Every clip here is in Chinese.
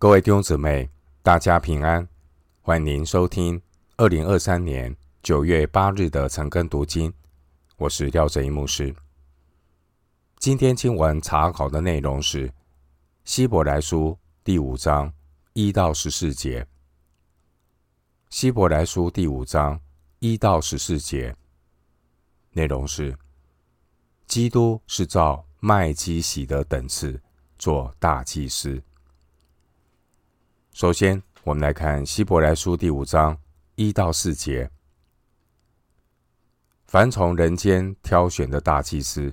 各位弟兄姊妹，大家平安，欢迎收听二零二三年九月八日的晨更读经。我是廖正一牧师。今天经文查考的内容是希伯来书第五章一到十四节。希伯来书第五章一到十四节内容是：基督是照麦基洗德等次做大祭司。首先，我们来看希伯来书第五章一到四节。凡从人间挑选的大祭司，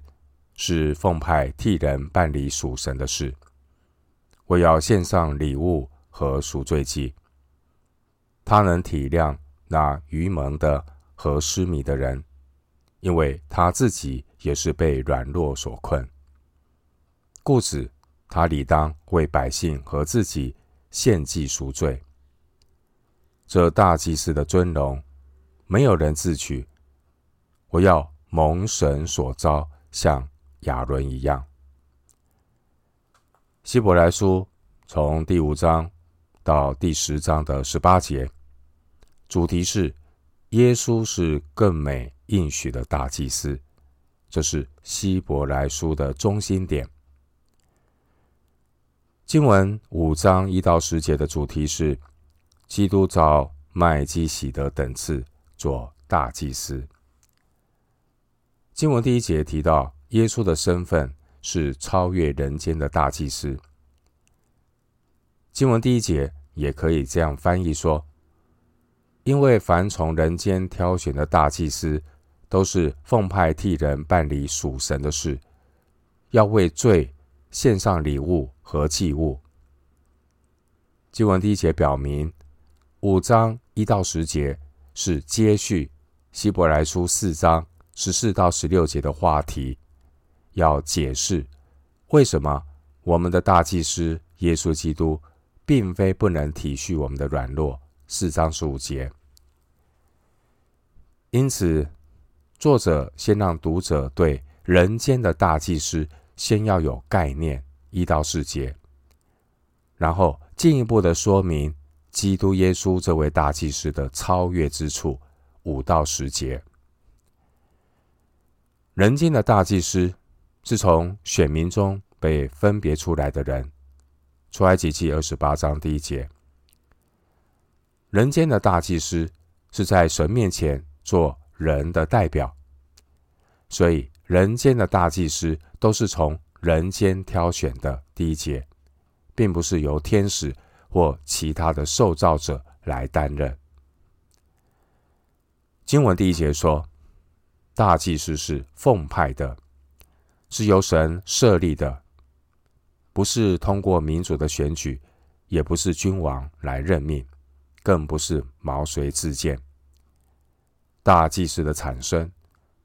是奉派替人办理属神的事，为要献上礼物和赎罪祭。他能体谅那愚蒙的和失迷的人，因为他自己也是被软弱所困。故此，他理当为百姓和自己。献祭赎罪，这大祭司的尊荣，没有人自取。我要蒙神所召，像亚伦一样。希伯来书从第五章到第十章的十八节，主题是耶稣是更美应许的大祭司，这是希伯来书的中心点。经文五章一到十节的主题是基督照麦基洗德等次做大祭司。经文第一节提到耶稣的身份是超越人间的大祭司。经文第一节也可以这样翻译说：因为凡从人间挑选的大祭司，都是奉派替人办理属神的事，要为罪献上礼物。和祭物。经文第一节表明，五章一到十节是接续希伯来书四章十四到十六节的话题，要解释为什么我们的大祭司耶稣基督，并非不能体恤我们的软弱。四章十五节。因此，作者先让读者对人间的大祭司先要有概念。一到四节，然后进一步的说明基督耶稣这位大祭司的超越之处。五到十节，人间的大祭司是从选民中被分别出来的人。出埃及记二十八章第一节，人间的大祭司是在神面前做人的代表，所以人间的大祭司都是从。人间挑选的第一节，并不是由天使或其他的受造者来担任。经文第一节说，大祭司是奉派的，是由神设立的，不是通过民主的选举，也不是君王来任命，更不是毛遂自荐。大祭司的产生，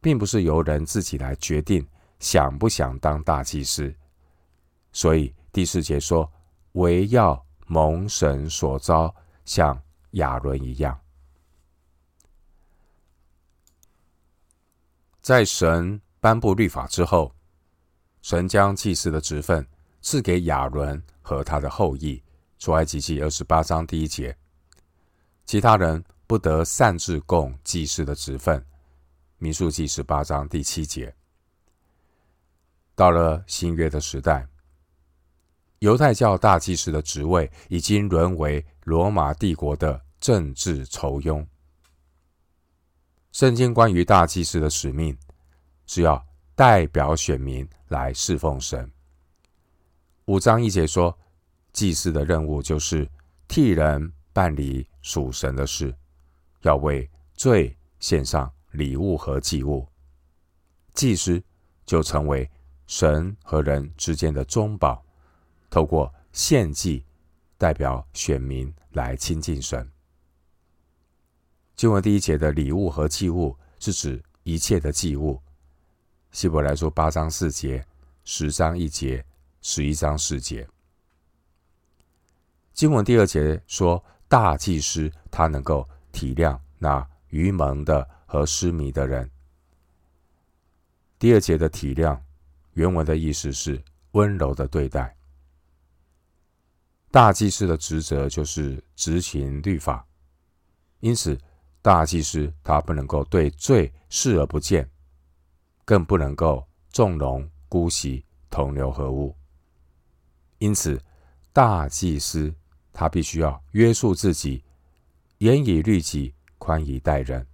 并不是由人自己来决定。想不想当大祭司？所以第四节说：“惟要蒙神所召，像亚伦一样。”在神颁布律法之后，神将祭司的职分赐给亚伦和他的后裔。出埃及记二十八章第一节，其他人不得擅自供祭司的职分。民数记十八章第七节。到了新约的时代，犹太教大祭司的职位已经沦为罗马帝国的政治酬庸。圣经关于大祭司的使命是要代表选民来侍奉神。五章一节说，祭司的任务就是替人办理属神的事，要为罪献上礼物和祭物。祭司就成为。神和人之间的中保，透过献祭代表选民来亲近神。经文第一节的礼物和祭物是指一切的祭物。希伯来书八章四节、十章一节、十一章四节。经文第二节说，大祭司他能够体谅那愚蒙的和失迷的人。第二节的体谅。原文的意思是温柔的对待。大祭司的职责就是执行律法，因此大祭司他不能够对罪视而不见，更不能够纵容姑息、同流合污。因此，大祭司他必须要约束自己，严以律己，宽以待人。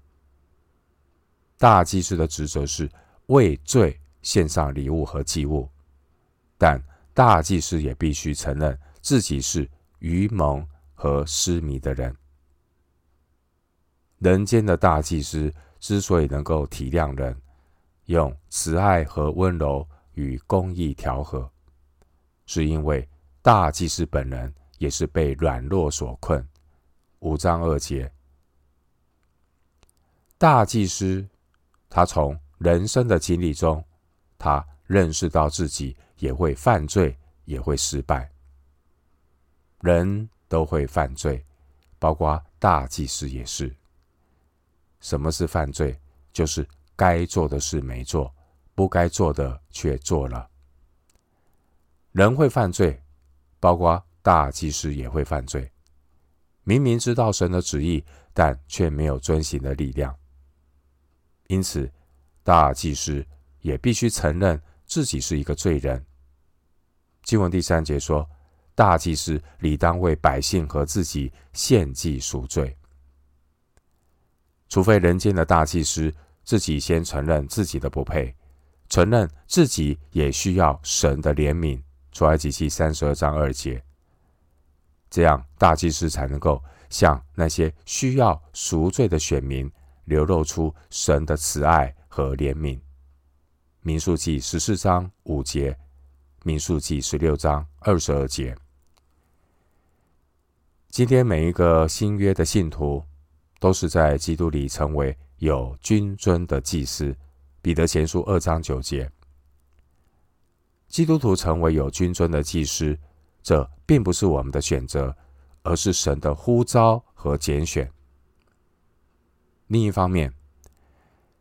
大祭司的职责是为罪献上礼物和祭物，但大祭司也必须承认自己是愚蒙和失迷的人。人间的大祭司之所以能够体谅人，用慈爱和温柔与公义调和，是因为大祭司本人也是被软弱所困。五章二节，大祭司他从人生的经历中，他认识到自己也会犯罪，也会失败。人都会犯罪，包括大祭司也是。什么是犯罪？就是该做的事没做，不该做的却做了。人会犯罪，包括大祭司也会犯罪。明明知道神的旨意，但却没有遵行的力量。因此，大祭司也必须承认自己是一个罪人。经文第三节说，大祭司理当为百姓和自己献祭赎罪。除非人间的大祭司自己先承认自己的不配，承认自己也需要神的怜悯，出埃及记三十二章二节，这样大祭司才能够向那些需要赎罪的选民流露出神的慈爱和怜悯。民数记十四章五节，民数记十六章二十二节。今天每一个新约的信徒。都是在基督里成为有君尊的祭司。彼得前书二章九节，基督徒成为有君尊的祭司，这并不是我们的选择，而是神的呼召和拣选。另一方面，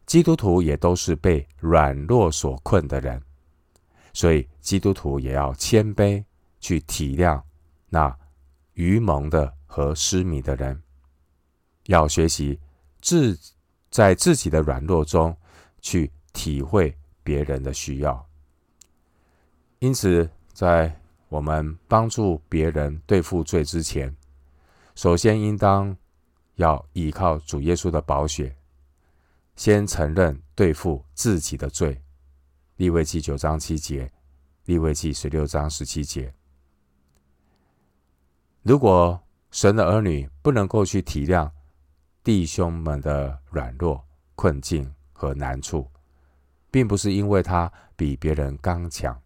基督徒也都是被软弱所困的人，所以基督徒也要谦卑去体谅那愚蒙的和失迷的人。要学习自在自己的软弱中去体会别人的需要，因此，在我们帮助别人对付罪之前，首先应当要依靠主耶稣的宝血，先承认对付自己的罪。利未记九章七节，利未记十六章十七节。如果神的儿女不能够去体谅，弟兄们的软弱、困境和难处，并不是因为他比别人刚强，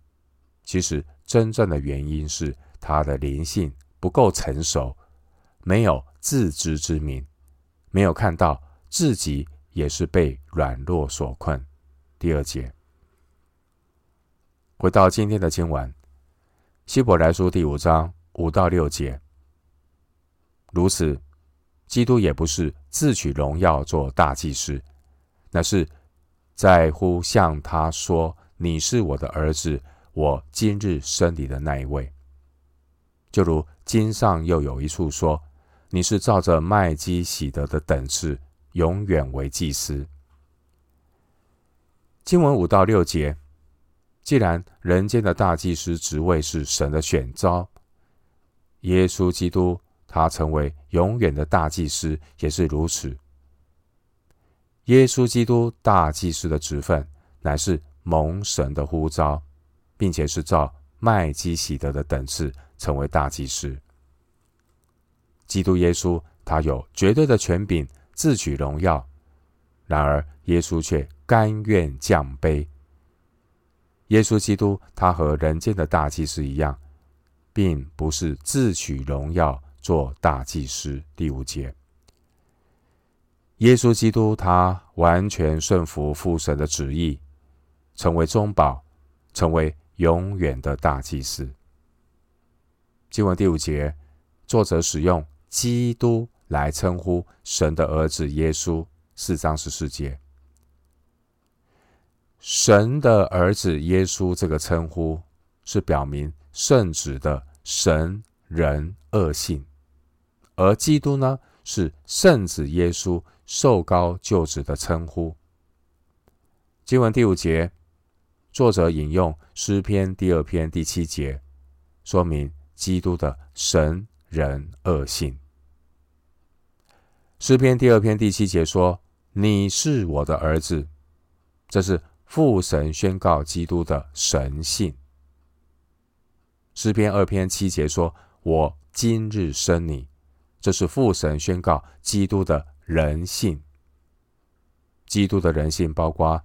其实真正的原因是他的灵性不够成熟，没有自知之明，没有看到自己也是被软弱所困。第二节，回到今天的经文，希伯来书第五章五到六节，如此。基督也不是自取荣耀做大祭司，那是在乎向他说：“你是我的儿子，我今日生你的那一位。”就如经上又有一处说：“你是照着麦基洗德的等次，永远为祭司。”经文五到六节，既然人间的大祭司职位是神的选召，耶稣基督。他成为永远的大祭司也是如此。耶稣基督大祭司的职分乃是蒙神的呼召，并且是照麦基洗德的等次成为大祭司。基督耶稣他有绝对的权柄，自取荣耀，然而耶稣却甘愿降卑。耶稣基督他和人间的大祭司一样，并不是自取荣耀。做大祭司，第五节，耶稣基督他完全顺服父神的旨意，成为中保，成为永远的大祭司。经文第五节，作者使用基督来称呼神的儿子耶稣，四章十四节，神的儿子耶稣这个称呼是表明圣子的神。人恶性，而基督呢，是圣子耶稣受膏就职的称呼。经文第五节，作者引用诗篇第二篇第七节，说明基督的神人恶性。诗篇第二篇第七节说：“你是我的儿子。”这是父神宣告基督的神性。诗篇二篇七节说：“我今日生你。”这是父神宣告基督的人性。基督的人性包括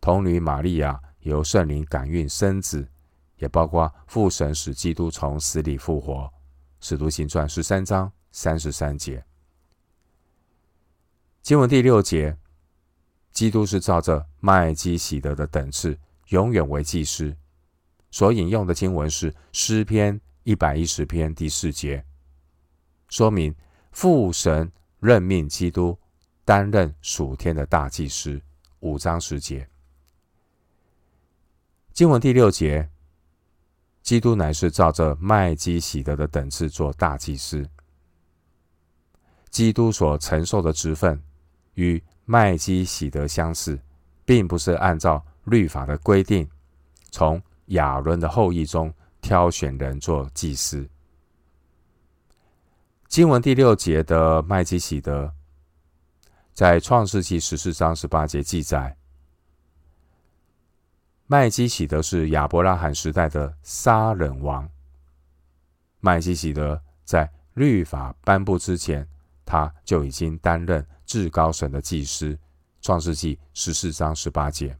童女玛利亚由圣灵感孕生子，也包括父神使基督从死里复活。使徒行传十三章三十三节。经文第六节，基督是照着麦基洗德的等次，永远为祭司。所引用的经文是诗篇一百一十篇第四节，说明父神任命基督担任属天的大祭司。五章十节。经文第六节，基督乃是照着麦基洗德的等次做大祭司。基督所承受的职分。与麦基洗德相似，并不是按照律法的规定，从亚伦的后裔中挑选人做祭司。经文第六节的麦基洗德，在创世纪十四章十八节记载，麦基洗德是亚伯拉罕时代的撒冷王。麦基洗德在律法颁布之前，他就已经担任。至高神的祭司，创世纪十四章十八节。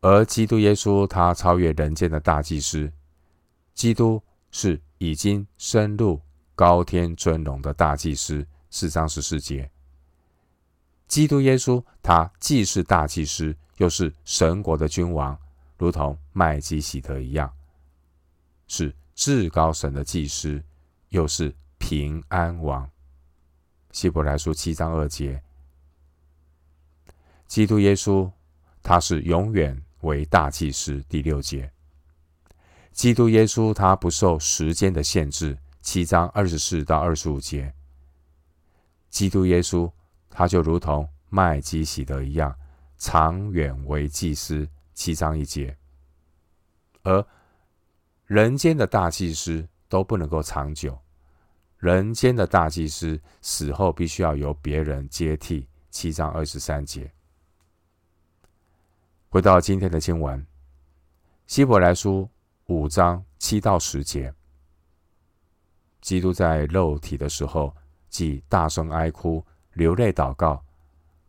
而基督耶稣，他超越人间的大祭司。基督是已经深入高天尊荣的大祭司，四章十四节。基督耶稣，他既是大祭司，又是神国的君王，如同麦基洗德一样，是至高神的祭司，又是平安王。希伯来书七章二节，基督耶稣他是永远为大祭司。第六节，基督耶稣他不受时间的限制。七章二十四到二十五节，基督耶稣他就如同麦基洗德一样，长远为祭司。七章一节，而人间的大祭司都不能够长久。人间的大祭司死后必须要由别人接替。七章二十三节。回到今天的经文，希伯来书五章七到十节，基督在肉体的时候，即大声哀哭，流泪祷告，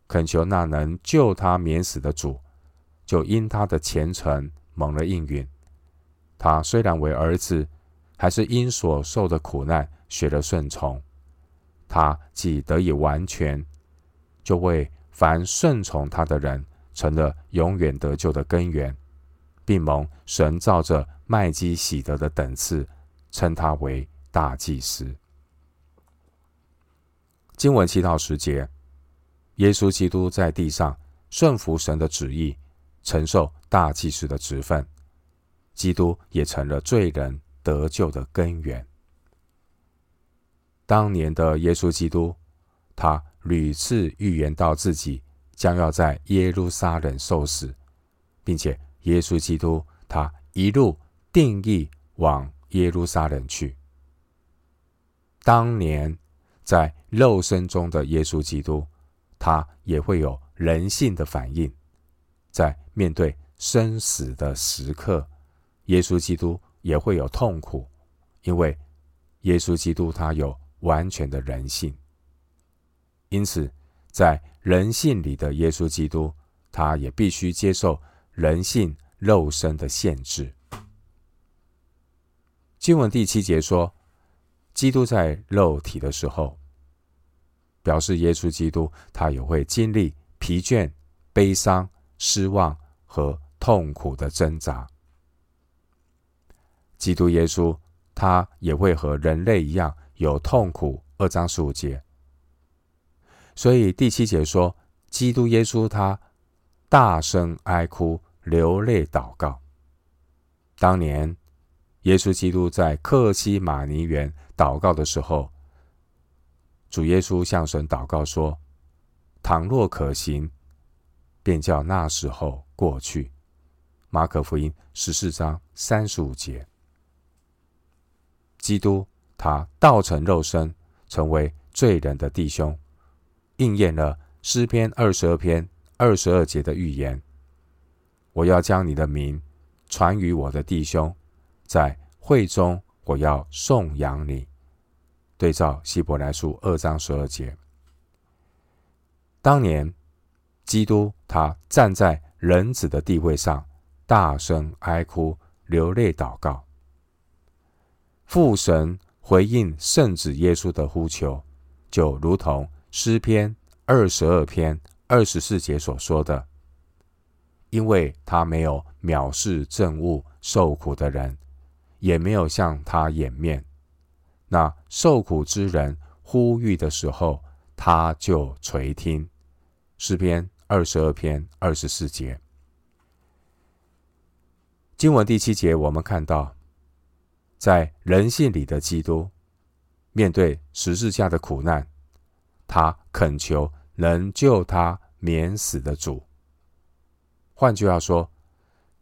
恳求那能救他免死的主，就因他的虔诚蒙了应允。他虽然为儿子，还是因所受的苦难。学了顺从，他既得以完全，就为凡顺从他的人成了永远得救的根源，并蒙神照着麦基洗德的等次，称他为大祭司。经文七到十节，耶稣基督在地上顺服神的旨意，承受大祭司的职分，基督也成了罪人得救的根源。当年的耶稣基督，他屡次预言到自己将要在耶路撒冷受死，并且耶稣基督他一路定义往耶路撒冷去。当年在肉身中的耶稣基督，他也会有人性的反应，在面对生死的时刻，耶稣基督也会有痛苦，因为耶稣基督他有。完全的人性，因此，在人性里的耶稣基督，他也必须接受人性肉身的限制。经文第七节说，基督在肉体的时候，表示耶稣基督他也会经历疲倦、悲伤、失望和痛苦的挣扎。基督耶稣他也会和人类一样。有痛苦，二章十五节。所以第七节说，基督耶稣他大声哀哭，流泪祷告。当年耶稣基督在客西马尼园祷告的时候，主耶稣向神祷告说：“倘若可行，便叫那时候过去。”马可福音十四章三十五节。基督他道成肉身，成为罪人的弟兄，应验了诗篇二十二篇二十二节的预言。我要将你的名传与我的弟兄，在会中我要颂扬你。对照希伯来书二章十二节，当年基督他站在人子的地位上。大声哀哭，流泪祷告。父神回应圣子耶稣的呼求，就如同诗篇二十二篇二十四节所说的：“因为他没有藐视政务受苦的人，也没有向他掩面。那受苦之人呼吁的时候，他就垂听。”诗篇二十二篇二十四节。经文第七节，我们看到，在人性里的基督，面对十字架的苦难，他恳求能救他免死的主。换句话说，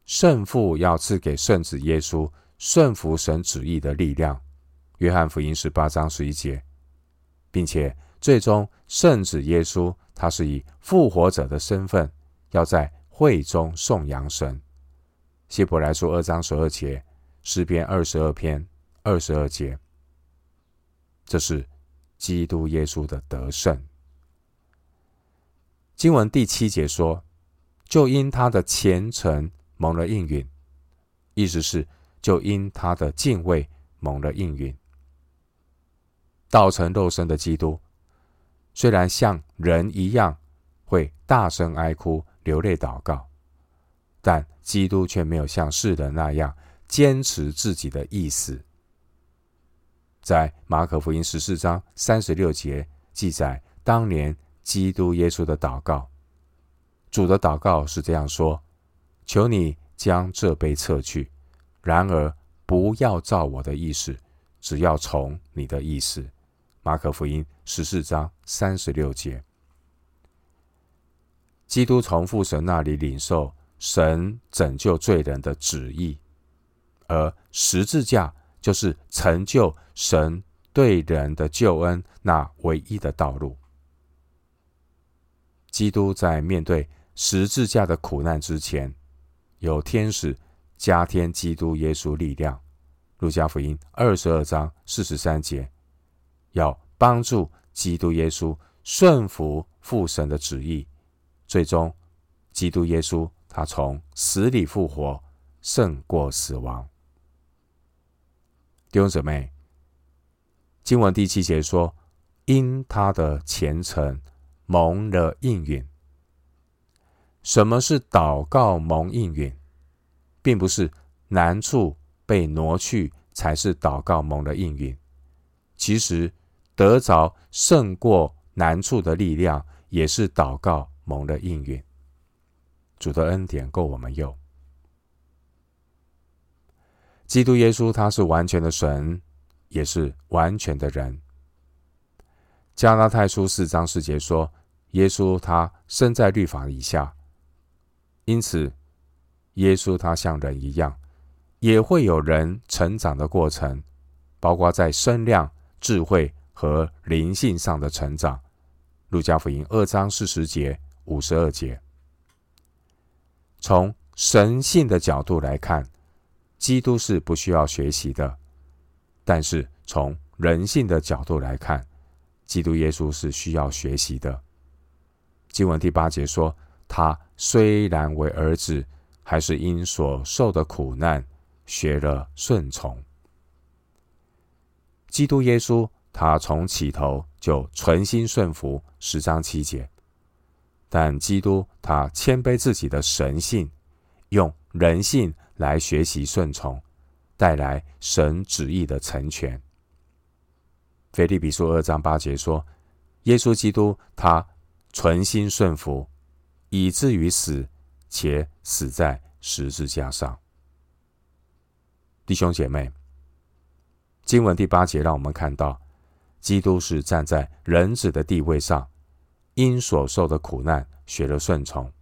圣父要赐给圣子耶稣顺服神旨意的力量。约翰福音十八章十一节，并且最终圣子耶稣他是以复活者的身份，要在会中颂扬神。希伯来书二章十二节，诗篇二十二篇二十二节，这是基督耶稣的得胜。经文第七节说，就因他的虔诚蒙了应允，意思是就因他的敬畏蒙了应允。道成肉身的基督，虽然像人一样会大声哀哭、流泪祷告。但基督却没有像世人那样坚持自己的意思。在马可福音十四章三十六节记载，当年基督耶稣的祷告，主的祷告是这样说：“求你将这杯撤去，然而不要照我的意思，只要从你的意思。”马可福音十四章三十六节，基督从父神那里领受。神拯救罪人的旨意，而十字架就是成就神对人的救恩那唯一的道路。基督在面对十字架的苦难之前，有天使加添基督耶稣力量。路加福音二十二章四十三节，要帮助基督耶稣顺服父神的旨意，最终基督耶稣。他从死里复活，胜过死亡。弟兄姊妹，经文第七节说：“因他的虔诚蒙了应允。”什么是祷告蒙应允？并不是难处被挪去才是祷告蒙了应允。其实得着胜过难处的力量，也是祷告蒙了应允。主的恩典够我们用。基督耶稣他是完全的神，也是完全的人。加拉太书四章四节说，耶稣他身在律法以下，因此耶稣他像人一样，也会有人成长的过程，包括在身量、智慧和灵性上的成长。路加福音二章四十节、五十二节。从神性的角度来看，基督是不需要学习的；但是从人性的角度来看，基督耶稣是需要学习的。经文第八节说：“他虽然为儿子，还是因所受的苦难学了顺从。”基督耶稣他从起头就存心顺服，十章七节。但基督他谦卑自己的神性，用人性来学习顺从，带来神旨意的成全。腓立比书二章八节说：“耶稣基督他存心顺服，以至于死，且死在十字架上。”弟兄姐妹，经文第八节让我们看到，基督是站在人子的地位上，因所受的苦难学了顺从。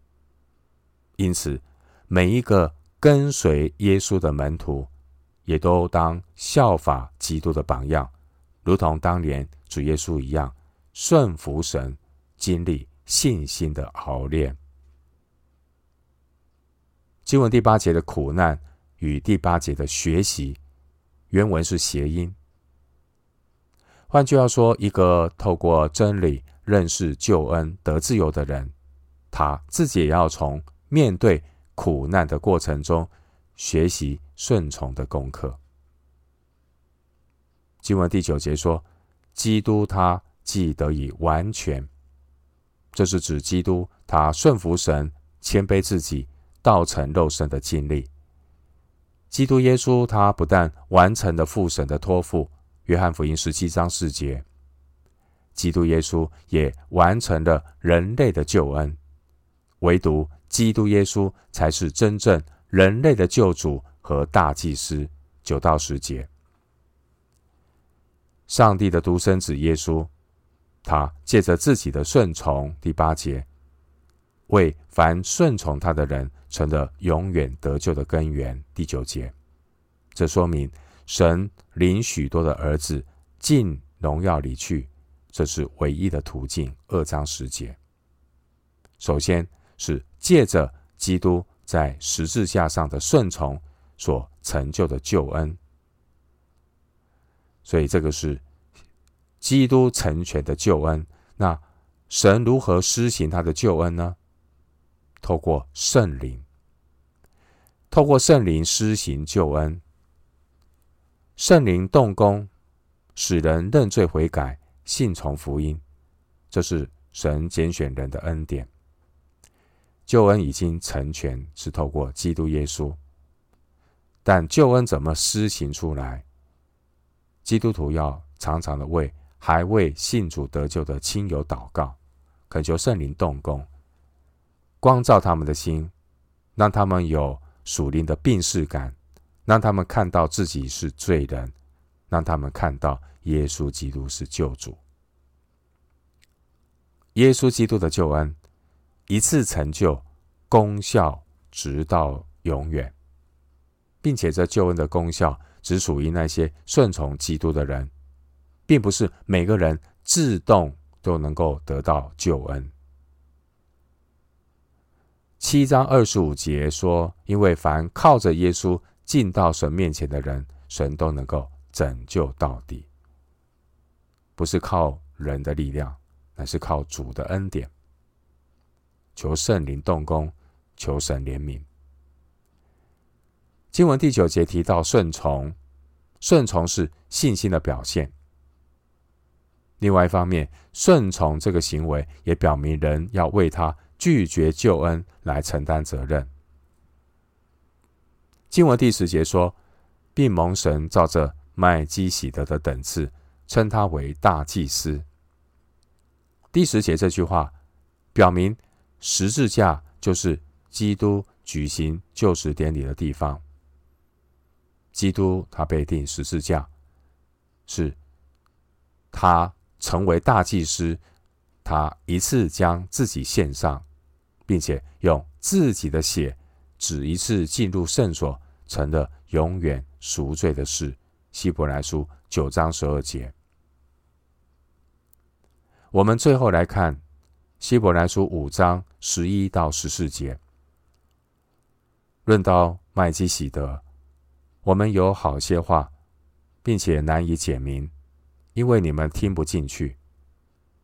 因此，每一个跟随耶稣的门徒，也都当效法基督的榜样，如同当年主耶稣一样，顺服神，经历信心的熬炼。经文第八节的苦难与第八节的学习。原文是谐音，换句话说，一个透过真理认识救恩得自由的人，他自己也要从面对苦难的过程中学习顺从的功课。经文第九节说：“基督他既得以完全，这是指基督他顺服神、谦卑自己、道成肉身的经历。”基督耶稣，他不但完成了父神的托付，约翰福音十七章四节，基督耶稣也完成了人类的救恩。唯独基督耶稣才是真正人类的救主和大祭司。九到十节，上帝的独生子耶稣，他借着自己的顺从，第八节，为凡顺从他的人。成了永远得救的根源。第九节，这说明神领许多的儿子进荣耀里去，这是唯一的途径。二章十节，首先是借着基督在十字架上的顺从所成就的救恩，所以这个是基督成全的救恩。那神如何施行他的救恩呢？透过圣灵，透过圣灵施行救恩，圣灵动工，使人认罪悔改，信从福音，这是神拣选人的恩典。救恩已经成全，是透过基督耶稣。但救恩怎么施行出来？基督徒要常常的为还未信主得救的亲友祷告，恳求圣灵动工。光照他们的心，让他们有属灵的病逝感，让他们看到自己是罪人，让他们看到耶稣基督是救主。耶稣基督的救恩一次成就，功效直到永远，并且这救恩的功效只属于那些顺从基督的人，并不是每个人自动都能够得到救恩。七章二十五节说：“因为凡靠着耶稣进到神面前的人，神都能够拯救到底。不是靠人的力量，乃是靠主的恩典。求圣灵动工，求神怜悯。”经文第九节提到顺从，顺从是信心的表现。另外一方面，顺从这个行为也表明人要为他。拒绝救恩来承担责任。经文第十节说，并蒙神照着麦基洗德的等次，称他为大祭司。第十节这句话表明，十字架就是基督举行救赎典礼的地方。基督他被钉十字架，是他成为大祭司，他一次将自己献上。并且用自己的血，只一次进入圣所，成了永远赎罪的事。希伯来书九章十二节。我们最后来看希伯来书五章十一到十四节。论到麦基洗德，我们有好些话，并且难以解明，因为你们听不进去。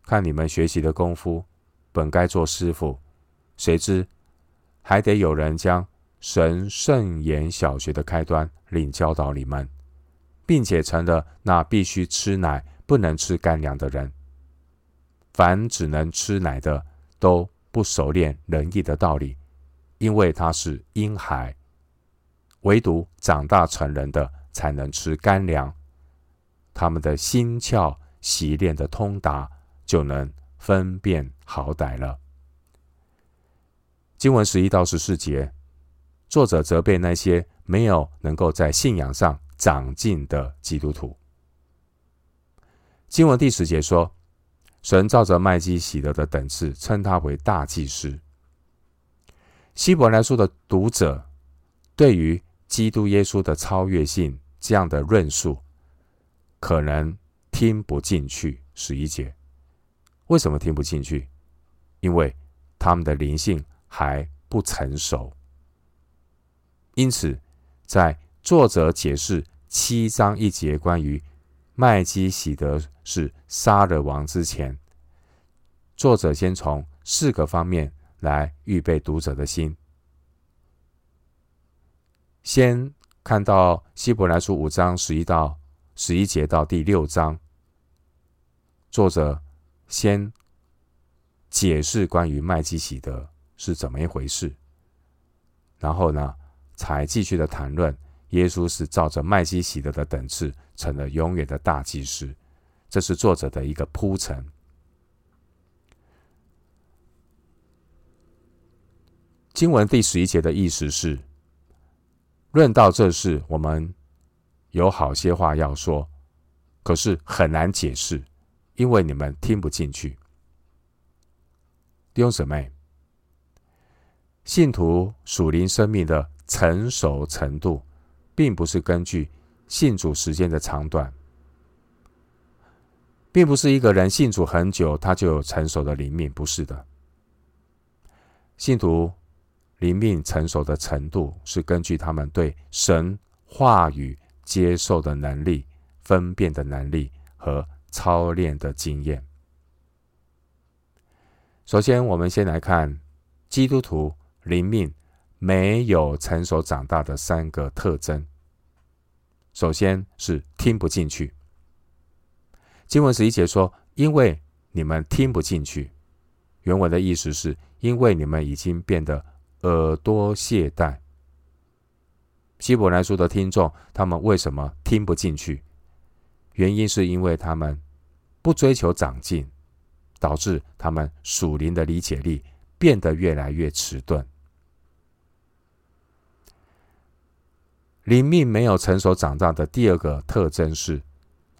看你们学习的功夫，本该做师傅。谁知，还得有人将神圣言小学的开端领教导你们，并且成了那必须吃奶不能吃干粮的人。凡只能吃奶的，都不熟练仁义的道理，因为他是婴孩；唯独长大成人的，才能吃干粮。他们的心窍习练的通达，就能分辨好歹了。经文十一到十四节，作者责备那些没有能够在信仰上长进的基督徒。经文第十节说，神照着麦基洗德的等次，称他为大祭司。希伯来书的读者对于基督耶稣的超越性这样的论述，可能听不进去。十一节，为什么听不进去？因为他们的灵性还不成熟。因此，在作者解释七章一节关于麦基洗德是撒冷王之前，作者先从四个方面。来预备读者的心。先看到希伯来书五章十一到十一节到第六章，作者先解释关于麦基洗德是怎么一回事，然后呢，才继续的谈论耶稣是照着麦基洗德的等次成了永远的大祭司，这是作者的一个铺陈。经文第十一节的意思是：论到这事，我们有好些话要说，可是很难解释，因为你们听不进去。弟兄姊妹，信徒属灵生命的成熟程度，并不是根据信主时间的长短，并不是一个人信主很久，他就有成熟的灵命，不是的。信徒。灵命成熟的程度是根据他们对神话语接受的能力、分辨的能力和操练的经验。首先，我们先来看基督徒灵命没有成熟长大的三个特征。首先是听不进去。经文十一节说：“因为你们听不进去。”原文的意思是因为你们已经变得。耳朵懈怠。希伯来书的听众，他们为什么听不进去？原因是因为他们不追求长进，导致他们属灵的理解力变得越来越迟钝。灵命没有成熟长大的第二个特征是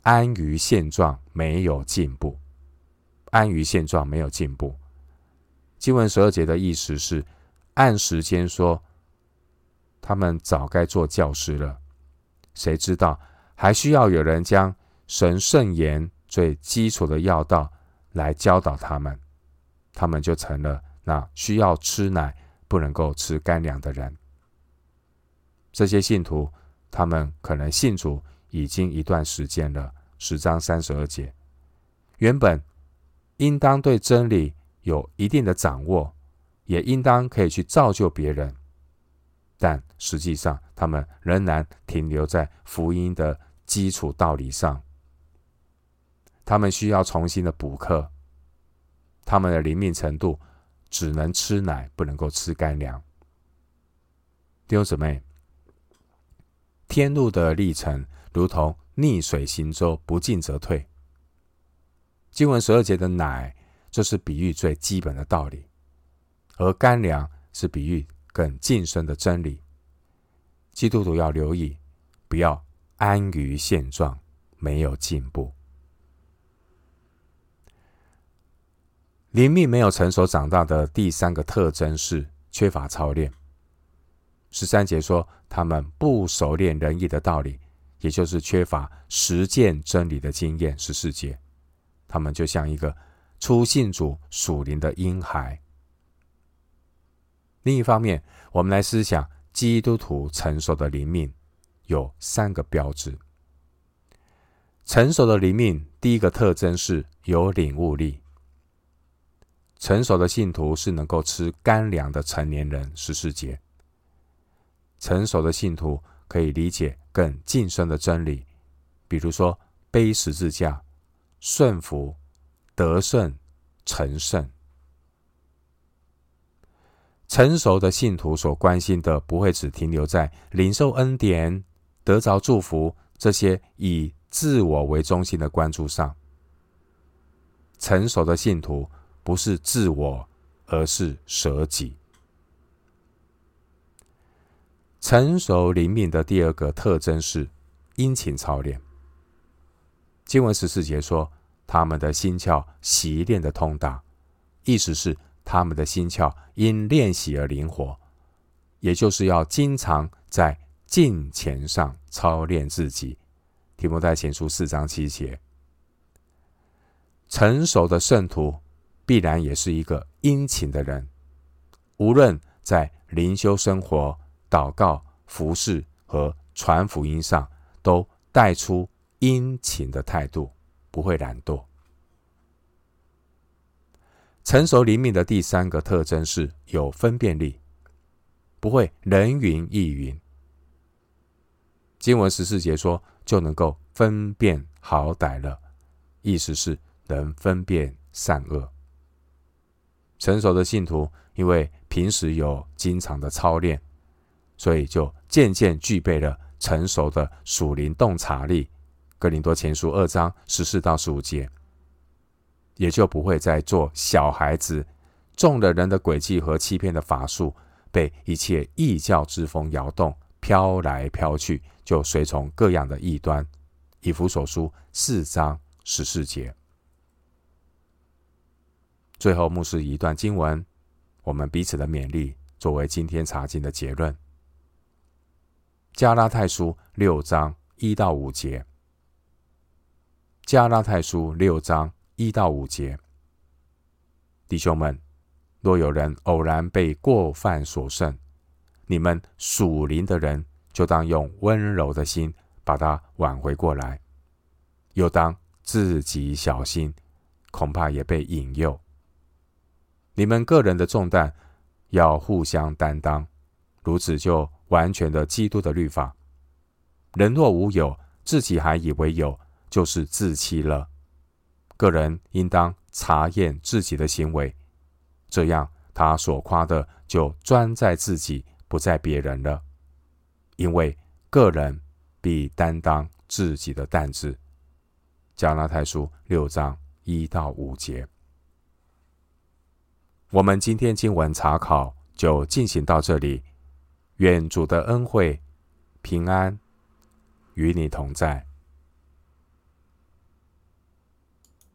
安于现状，没有进步。安于现状，没有进步。经文十二节的意思是。按时间说，他们早该做教师了。谁知道还需要有人将神圣言最基础的要道来教导他们，他们就成了那需要吃奶不能够吃干粮的人。这些信徒，他们可能信主已经一段时间了。十章三十二节，原本应当对真理有一定的掌握。也应当可以去造就别人，但实际上他们仍然停留在福音的基础道理上。他们需要重新的补课，他们的灵命程度只能吃奶，不能够吃干粮。弟兄姊妹，天路的历程如同逆水行舟，不进则退。经文十二节的奶，这是比喻最基本的道理。而干粮是比喻更晋升的真理。基督徒要留意，不要安于现状，没有进步。灵命没有成熟长大的第三个特征是缺乏操练。十三节说，他们不熟练仁义的道理，也就是缺乏实践真理的经验。十四节，他们就像一个初信主属灵的婴孩。另一方面，我们来思想基督徒成熟的灵命有三个标志。成熟的灵命第一个特征是有领悟力。成熟的信徒是能够吃干粮的成年人。十四节，成熟的信徒可以理解更近身的真理，比如说背十字架、顺服、得胜、成圣。成熟的信徒所关心的，不会只停留在领受恩典、得着祝福这些以自我为中心的关注上。成熟的信徒不是自我，而是舍己。成熟灵命的第二个特征是殷勤操练。经文十四节说，他们的心窍习练的通达，意思是他们的心窍因练习而灵活，也就是要经常在敬虔上操练自己。提摩太前书四章七节，成熟的圣徒必然也是一个殷勤的人，无论在灵修生活、祷告、服侍和传福音上，都带出殷勤的态度，不会懒惰。成熟灵命的第三个特征是有分辨力，不会人云亦云。经文十四节说，就能够分辨好歹了，意思是能分辨善恶。成熟的信徒，因为平时有经常的操练，所以就渐渐具备了成熟的属灵洞察力。哥林多前书二章十四到十五节，也就不会再做小孩子，中了人的诡计和欺骗的法术，被一切异教之风摇动，飘来飘去。就随从各样的异端，以弗所书四章十四节。最后，牧师一段经文，我们彼此的勉励，作为今天查经的结论。加拉太书六章一到五节。加拉太书六章一到五节，弟兄们，若有人偶然被过犯所胜，你们属灵的人。就当用温柔的心把他挽回过来，又当自己小心，恐怕也被引诱。你们个人的重担要互相担当，如此就完全的基督的律法。人若无有，自己还以为有，就是自欺了。个人应当查验自己的行为，这样他所夸的就专在自己，不在别人了。因为个人必担当自己的担子。加拉太书六章一到五节，我们今天经文查考就进行到这里。愿主的恩惠平安与你同在。